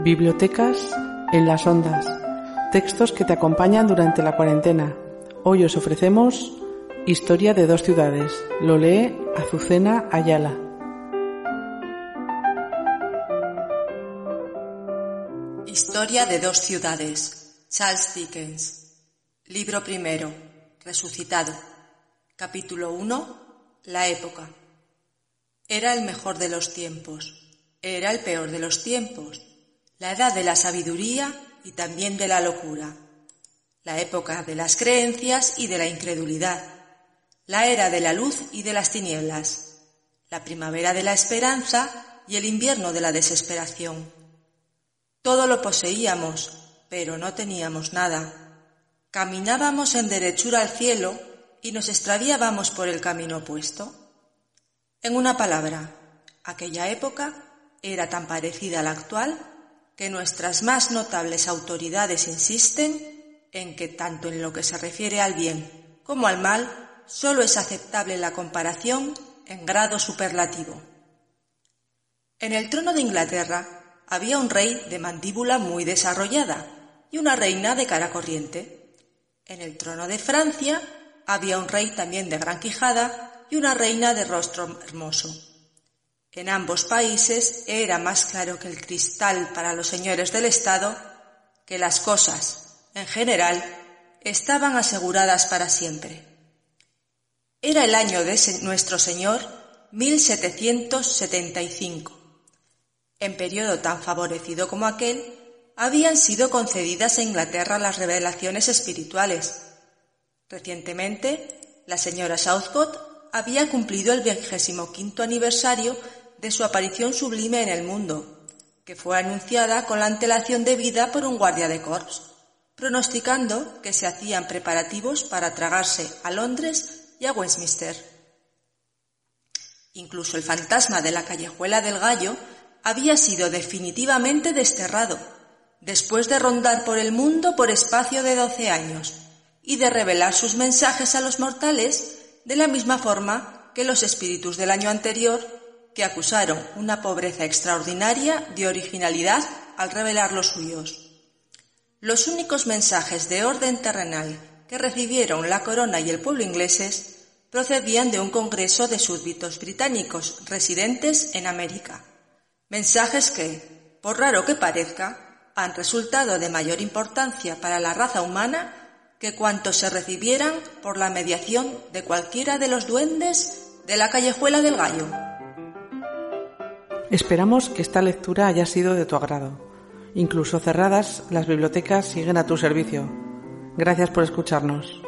Bibliotecas en las ondas. Textos que te acompañan durante la cuarentena. Hoy os ofrecemos Historia de dos ciudades. Lo lee Azucena Ayala. Historia de dos ciudades. Charles Dickens. Libro primero. Resucitado. Capítulo 1. La época. Era el mejor de los tiempos. Era el peor de los tiempos. La edad de la sabiduría y también de la locura. La época de las creencias y de la incredulidad. La era de la luz y de las tinieblas. La primavera de la esperanza y el invierno de la desesperación. Todo lo poseíamos, pero no teníamos nada. Caminábamos en derechura al cielo y nos extraviábamos por el camino opuesto. En una palabra, aquella época era tan parecida a la actual que nuestras más notables autoridades insisten en que tanto en lo que se refiere al bien como al mal, sólo es aceptable la comparación en grado superlativo. En el trono de Inglaterra había un rey de mandíbula muy desarrollada y una reina de cara corriente. En el trono de Francia había un rey también de gran quijada y una reina de rostro hermoso. En ambos países era más claro que el cristal para los señores del Estado que las cosas, en general, estaban aseguradas para siempre. Era el año de nuestro Señor 1775. En periodo tan favorecido como aquel, habían sido concedidas a Inglaterra las revelaciones espirituales. Recientemente, la señora Southcott había cumplido el vigésimo quinto aniversario de su aparición sublime en el mundo, que fue anunciada con la antelación debida por un guardia de corps, pronosticando que se hacían preparativos para tragarse a Londres y a Westminster. Incluso el fantasma de la callejuela del gallo había sido definitivamente desterrado, después de rondar por el mundo por espacio de doce años y de revelar sus mensajes a los mortales de la misma forma que los espíritus del año anterior que acusaron una pobreza extraordinaria de originalidad al revelar los suyos. Los únicos mensajes de orden terrenal que recibieron la corona y el pueblo ingleses procedían de un congreso de súbditos británicos residentes en América. Mensajes que, por raro que parezca, han resultado de mayor importancia para la raza humana que cuantos se recibieran por la mediación de cualquiera de los duendes de la callejuela del gallo. Esperamos que esta lectura haya sido de tu agrado. Incluso cerradas, las bibliotecas siguen a tu servicio. Gracias por escucharnos.